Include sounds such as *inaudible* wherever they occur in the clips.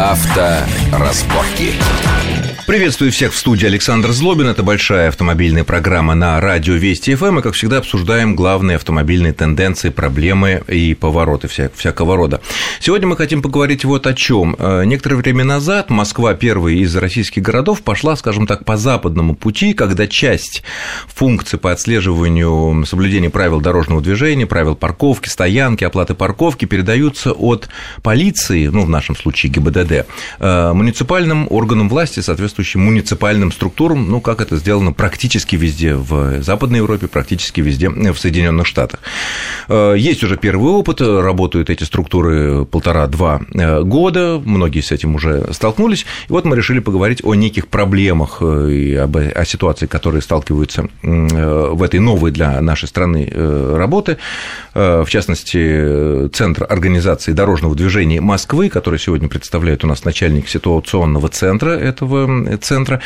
Авторазборки. Приветствую всех в студии Александр Злобин. Это большая автомобильная программа на радио Вести ФМ. И, как всегда, обсуждаем главные автомобильные тенденции, проблемы и повороты вся, всякого рода. Сегодня мы хотим поговорить вот о чем. Э, некоторое время назад Москва, первый из российских городов, пошла, скажем так, по западному пути, когда часть функций по отслеживанию соблюдения правил дорожного движения, правил парковки, стоянки, оплаты парковки передаются от полиции, ну, в нашем случае ГИБДД, э, муниципальным органам власти, соответственно, соответствующим муниципальным структурам, ну, как это сделано практически везде в Западной Европе, практически везде в Соединенных Штатах. Э, есть уже первый опыт, работают эти структуры полтора-два э, года, многие с этим уже столкнулись, и вот мы решили поговорить о неких проблемах э, и об, о ситуации, которые сталкиваются в этой новой для нашей страны работы, в частности, Центр организации дорожного движения Москвы, который сегодня представляет у нас начальник ситуационного центра этого центра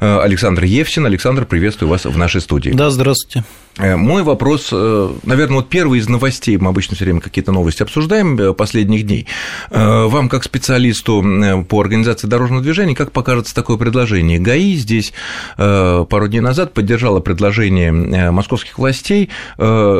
э, Александр Евсин. Александр, приветствую вас в нашей студии. Да, здравствуйте. Э, мой вопрос, э, наверное, вот первый из новостей, мы обычно все время какие-то новости обсуждаем последних дней. Вам, как специалисту по организации дорожного движения, как покажется такое предложение? ГАИ здесь пару дней назад поддержала предложение московских властей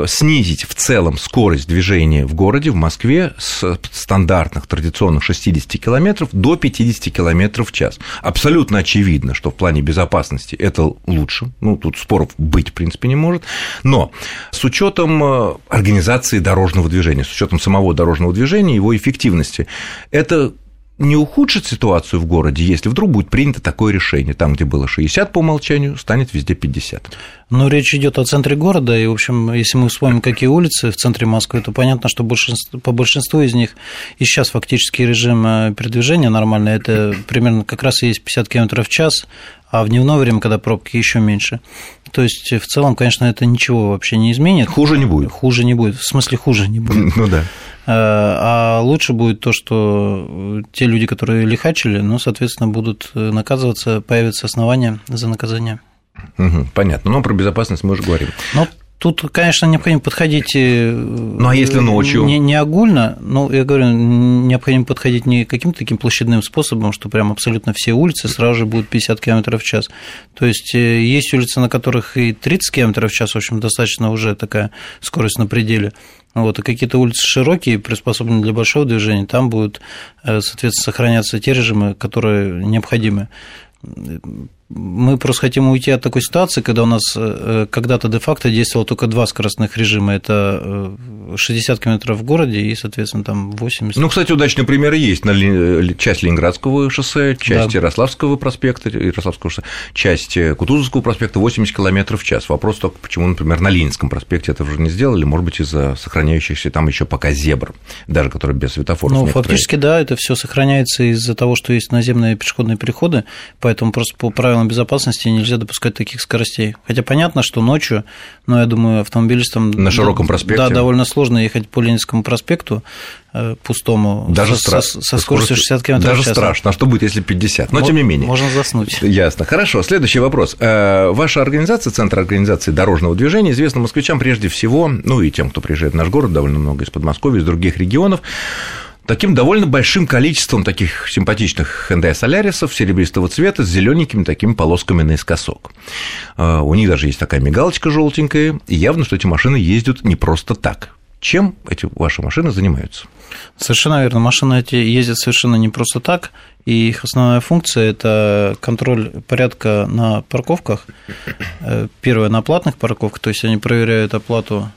снизить в целом скорость движения в городе, в Москве, с стандартных традиционных 60 км до 50 км в час. Абсолютно очевидно, что в плане безопасности это лучше. Ну, тут споров быть, в принципе, не может. Но с учетом э, организации дорожного движения, с учетом самого дорожного движения, его эффективности, это не ухудшит ситуацию в городе, если вдруг будет принято такое решение. Там, где было 60 по умолчанию, станет везде 50. Но речь идет о центре города, и, в общем, если мы вспомним, какие улицы в центре Москвы, то понятно, что большинство, по большинству из них и сейчас фактически режим э, передвижения нормальный, это примерно как раз и есть 50 км в час, а в дневное время, когда пробки еще меньше. То есть, в целом, конечно, это ничего вообще не изменит. Хуже не будет. Хуже не будет. В смысле, хуже не будет. *laughs* Ну да. Э, а лучше будет то, что те люди, которые лихачили, ну, соответственно, будут наказываться, появятся основания за наказание. Угу, понятно. Но про безопасность мы уже говорим. Но Тут, конечно, необходимо подходить... Э, ну, а если ночью? Не, не огульно, но, я говорю, необходимо подходить не каким-то таким площадным способом, что прям абсолютно все улицы сразу же будут 50 км в час. То есть, э, есть улицы, на которых и 30 км в час, в общем, достаточно уже такая скорость на пределе. Вот, и какие-то улицы широкие, приспособленные для большого движения, там будут, э, соответственно, сохраняться те режимы, которые необходимы мы просто хотим уйти от такой ситуации, когда у нас э, когда-то де-факто действовало только два скоростных режима. Это 60 э, км в городе и, соответственно, там 80. Ну, кстати, удачные примеры есть. На ли... часть Ленинградского шоссе, часть да. Ярославского проспекта, Ярославского шоссе, часть э, Кутузовского проспекта 80 км в час. Вопрос только, почему, например, на Ленинском проспекте это уже не сделали, может быть, из-за сохраняющихся там еще пока зебр, даже которые без светофоров. Ну, фактически, да, это все сохраняется из-за того, что есть наземные пешеходные переходы, поэтому просто по правилам правилам безопасности нельзя допускать таких скоростей. Хотя понятно, что ночью, но я думаю, автомобилистам... На широком проспекте? Да, довольно сложно ехать по Ленинскому проспекту э, пустому даже со, страшно. со скоростью 60 км Даже в час. страшно. А что будет, если 50? Но, тем не менее. Можно заснуть. Ясно. Хорошо. Следующий вопрос. Э, ваша организация, Центр организации дорожного движения, известна москвичам прежде всего, ну и тем, кто приезжает в наш город, довольно много из Подмосковья, из других регионов, таким довольно большим количеством таких симпатичных Hyundai Солярисов серебристого цвета с зелененькими такими полосками наискосок. А, у них даже есть такая мигалочка желтенькая, и явно, что эти машины ездят не просто так. Чем эти ваши машины занимаются? Совершенно верно. Машины эти ездят совершенно не просто так, и их основная функция – это контроль порядка на парковках. Э, первое – на платных парковках, то есть они проверяют оплату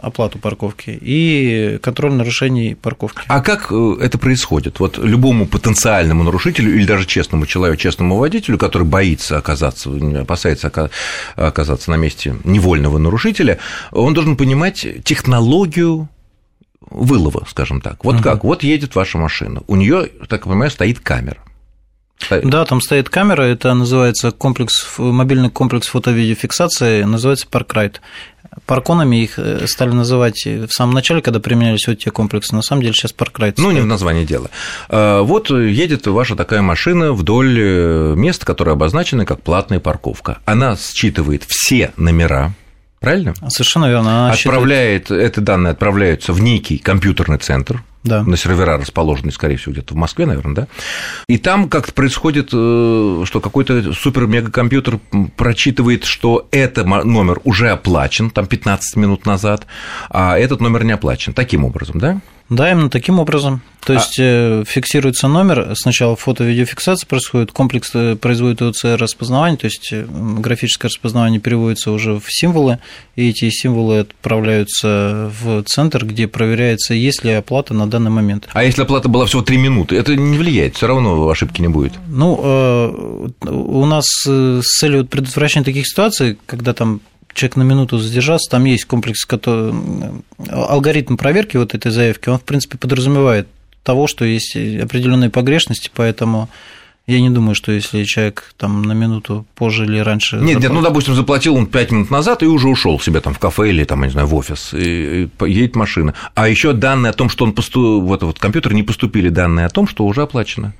оплату парковки и контроль нарушений парковки. А как э, это происходит? Вот любому потенциальному нарушителю или даже честному человеку, честному водителю, который боится оказаться, опасается оказаться на месте невольного нарушителя, он должен понимать технологию вылова, скажем так. Вот угу. как? Вот едет ваша машина, у нее, так я понимаю, стоит камера. Да, там стоит камера, это называется комплекс, мобильный комплекс фото-видеофиксации, называется Parkride. Парконами их э, стали называть в самом начале, когда применялись вот те комплексы. На самом деле сейчас паркрайт. Ну, не в названии дела. А, вот едет ваша такая машина вдоль э, мест, которые обозначены как платная парковка. Она считывает все номера, Правильно? Совершенно верно. Она отправляет, считает... эти данные отправляются в некий компьютерный центр, да. на сервера, расположенные, скорее всего, где-то в Москве, наверное, да? И там как-то происходит, э, что какой-то супер-мегакомпьютер прочитывает, что этот номер уже оплачен, там 15 минут назад, а этот номер не оплачен. Таким образом, да? Да, именно таким образом. То а есть а... фиксируется номер, сначала фото-видеофиксация происходит, комплекс э, производит ОЦР распознавание, то есть э, графическое распознавание переводится уже в символы, и эти символы отправляются в центр, где проверяется, есть ли оплата на данный момент. А если оплата была всего 3 минуты, это не влияет, все равно ошибки не будет? Ну, у нас с целью предотвращения таких ситуаций, когда там человек на минуту задержался, там есть комплекс, который, алгоритм проверки вот этой заявки, он, в принципе, подразумевает того, что есть определенные погрешности, поэтому я не думаю, что если человек там на минуту позже или раньше... Нет, нет, ну, допустим, заплатил он 5 минут назад и уже ушел себе там в кафе или там, я не знаю, в офис, и едет машина. А еще данные о том, что он посту... вот, вот компьютер не поступили данные о том, что уже оплачено.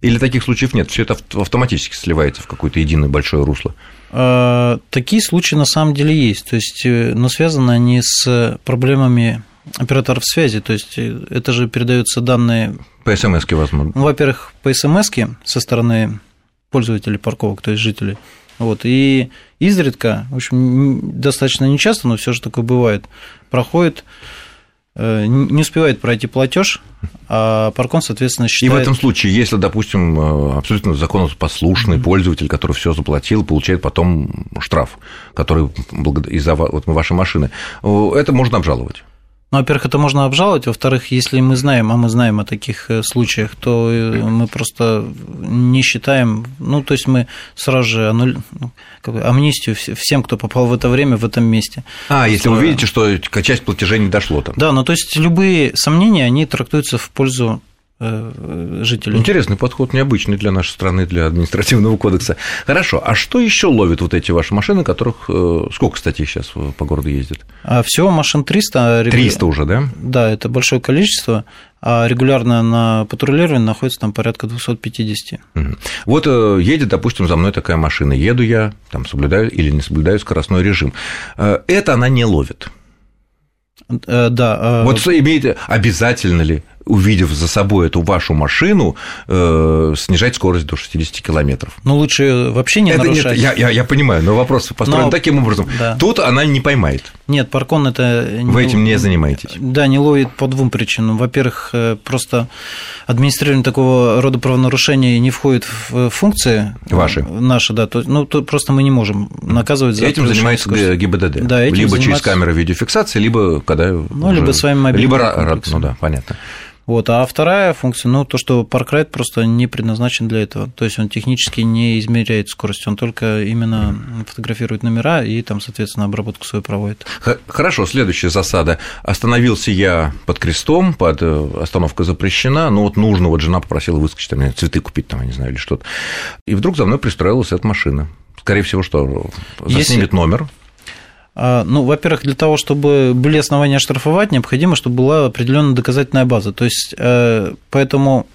Или таких случаев нет? Все это автоматически сливается в какое-то единое большое русло? А, такие случаи на самом деле есть. То есть, э, но связаны они с проблемами операторов связи. То есть, э, это же передаются данные... По смс возможно. Ну, во-первых, по смс со стороны пользователей парковок, то есть жителей. Вот, и изредка, в общем, достаточно нечасто, но все же такое бывает, проходит Э, не успевает пройти платеж, а Паркон, соответственно, считает... И в этом случае, если, допустим, э, абсолютно законопослушный mm-hmm. пользователь, который все заплатил, получает потом штраф, который из-за вот, вашей машины, это можно обжаловать. Ну, во-первых, это можно обжаловать, во-вторых, если мы знаем, а мы знаем о таких э, случаях, то э, мы просто не считаем, ну, то есть мы сразу же аннуль... Ну, как бы амнистию всем, кто попал в это время в этом месте. А, если вы видите, что часть платежей не дошло там. Да, ну, то есть любые сомнения, они трактуются в пользу жителей. Интересный подход, необычный для нашей страны, для административного кодекса. Хорошо, а что еще ловят вот эти ваши машины, которых э, сколько, кстати, сейчас по городу ездит? А всего машин 300. 300 уже, да? Да, это большое количество, а регулярно на патрулировании находится там порядка 250. Угу. Вот э, едет, допустим, за мной такая машина, еду я, там соблюдаю или не соблюдаю скоростной режим. Это она не ловит. Да. Вот имеет обязательно ли увидев за собой эту вашу машину, э, снижать скорость до 60 километров. Ну, лучше вообще не это, нарушать. Нет, я, я, я понимаю, но вопрос построен но, таким образом. Да. Тут она не поймает. Нет, паркон это... Вы не, этим не занимаетесь? Да, не ловит по двум причинам. Во-первых, э, просто администрирование такого рода правонарушения не входит в функции ваши. Наши, да. То, ну, то просто мы не можем наказывать за Этим занимается скорость. ГИБДД. Да, этим либо занимается... через камеры видеофиксации, либо когда... Ну, уже... либо своим мобильным Либо, ну да, понятно. Вот. А вторая функция, ну, то, что паркрайд просто не предназначен для этого. То есть он технически не измеряет скорость, он только именно фотографирует номера и там, соответственно, обработку свою проводит. Хорошо, следующая засада. Остановился я под крестом, под э, остановка запрещена, но вот нужно, вот жена попросила выскочить, там, цветы купить, там, я не знаю, или что-то. И вдруг за мной пристроилась эта машина. Скорее всего, что заснимет Если... номер, ну, во-первых, для того, чтобы были основания штрафовать, необходимо, чтобы была определенная доказательная база. То есть, э, поэтому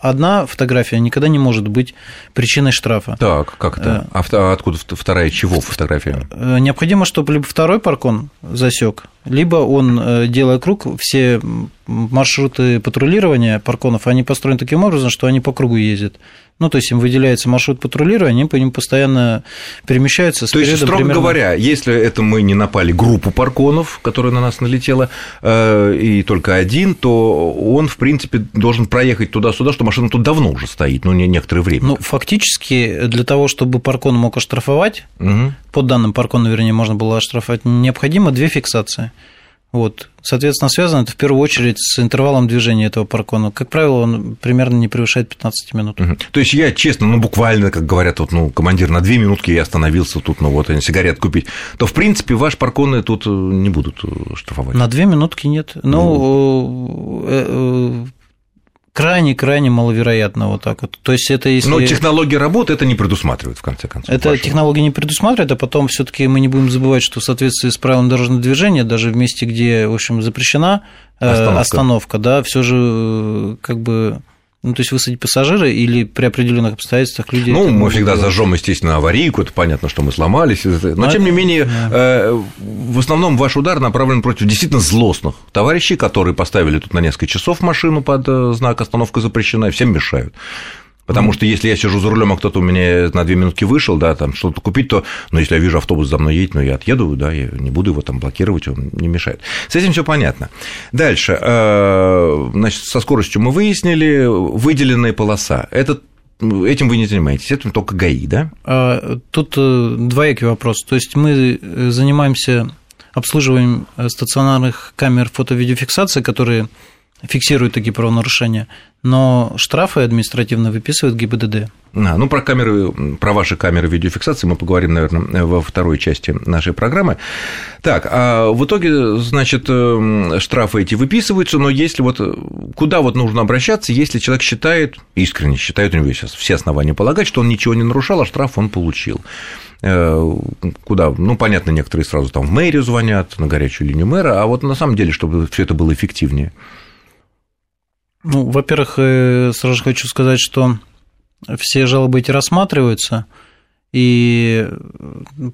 одна фотография никогда не может быть причиной штрафа. Так, как это? Э, а откуда вторая чего фотография? Э, необходимо, чтобы либо второй паркон засек, либо он, делая круг, все маршруты патрулирования парконов, они построены таким образом, что они по кругу ездят. Ну, то есть им выделяется маршрут патрулирования, они по ним постоянно перемещаются. То есть, строго примерно... говоря, если это мы не напали группу парконов, которая на нас налетела, э, и только один, то он, в принципе, должен проехать туда-сюда, что машина тут давно уже стоит, ну, не некоторое время. Ну, фактически, для того, чтобы паркон мог оштрафовать, угу. по данным паркона, вернее, можно было оштрафовать, необходимо две фиксации. Вот. Соответственно, связано это в первую очередь с интервалом движения этого паркона. Как правило, он примерно не превышает 15 минут. Угу. То есть я честно, ну буквально, как говорят, вот, ну, командир, на две минутки я остановился тут, ну вот, сигарет купить, то в принципе ваш парконы тут э, не будут э, штрафовать. На две минутки нет. Ну, ну крайне-крайне маловероятно вот так вот. То есть это если... Но технология работы это не предусматривает, в конце концов. Это вашего. технология не предусматривает, а потом все таки мы не будем забывать, что в соответствии с правилами дорожного движения, даже в месте, где, в общем, запрещена э, остановка, остановка да, все же э, как бы ну, то есть высадить пассажира или при определенных обстоятельствах люди... Ну, мы всегда делать. зажжем, естественно, аварийку, это понятно, что мы сломались. Но, Но тем не менее, да. э, в основном ваш удар направлен против действительно злостных товарищей, которые поставили тут на несколько часов машину под э, знак «Остановка запрещена» и всем мешают. Потому что если я сижу за рулем, а кто-то у меня на две минутки вышел, да, там что-то купить, то, ну, если я вижу автобус за мной едет, ну, я отъеду, да, я не буду его там блокировать, он не мешает. С этим все понятно. Дальше, э, значит, со скоростью мы выяснили, выделенная полоса. Это Этим вы не занимаетесь, этим только ГАИ, да? А, тут э, двоякий вопрос. То есть мы э, занимаемся обслуживанием стационарных камер фото-видеофиксации, которые фиксируют такие правонарушения, но штрафы административно выписывает ГИБДД. А, ну, про камеры, про ваши камеры видеофиксации мы поговорим, наверное, во второй части нашей программы. Так, а в итоге, значит, э, штрафы эти выписываются, но если вот куда вот нужно обращаться, если человек считает, искренне считает, у него сейчас все основания полагать, что он ничего не нарушал, а штраф он получил э, куда, ну, понятно, некоторые сразу там в мэрию звонят, на горячую линию мэра, а вот на самом деле, чтобы все это было эффективнее. Ну, во-первых, э, сразу же хочу сказать, что все жалобы эти рассматриваются, и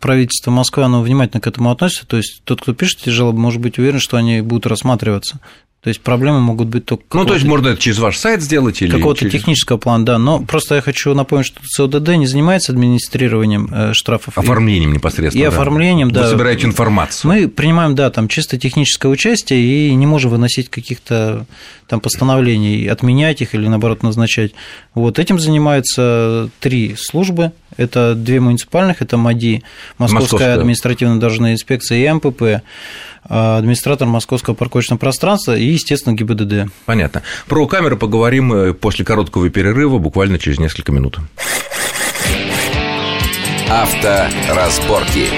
правительство Москвы, оно внимательно к этому относится. То есть тот, кто пишет эти жалобы, может быть уверен, что они будут рассматриваться. То есть проблемы могут быть только... Ну, то есть можно это через ваш сайт сделать или... Какого-то через... технического плана, да. Но просто я хочу напомнить, что ЦОДД не занимается администрированием э, штрафов. Оформлением непосредственно. И да. оформлением, да. Вы собираете информацию. Мы принимаем, да, там чисто техническое участие и не можем выносить каких-то там постановлений, отменять их или, наоборот, назначать. Вот этим занимаются три службы. Это две муниципальных, это МАДИ, Московская, Московская. административная дорожная инспекция и МПП. А, администратор московского парковочного пространства и, естественно, ГИБДД. Понятно. Про камеры поговорим э, после короткого перерыва, буквально через несколько минут. Авторазборки.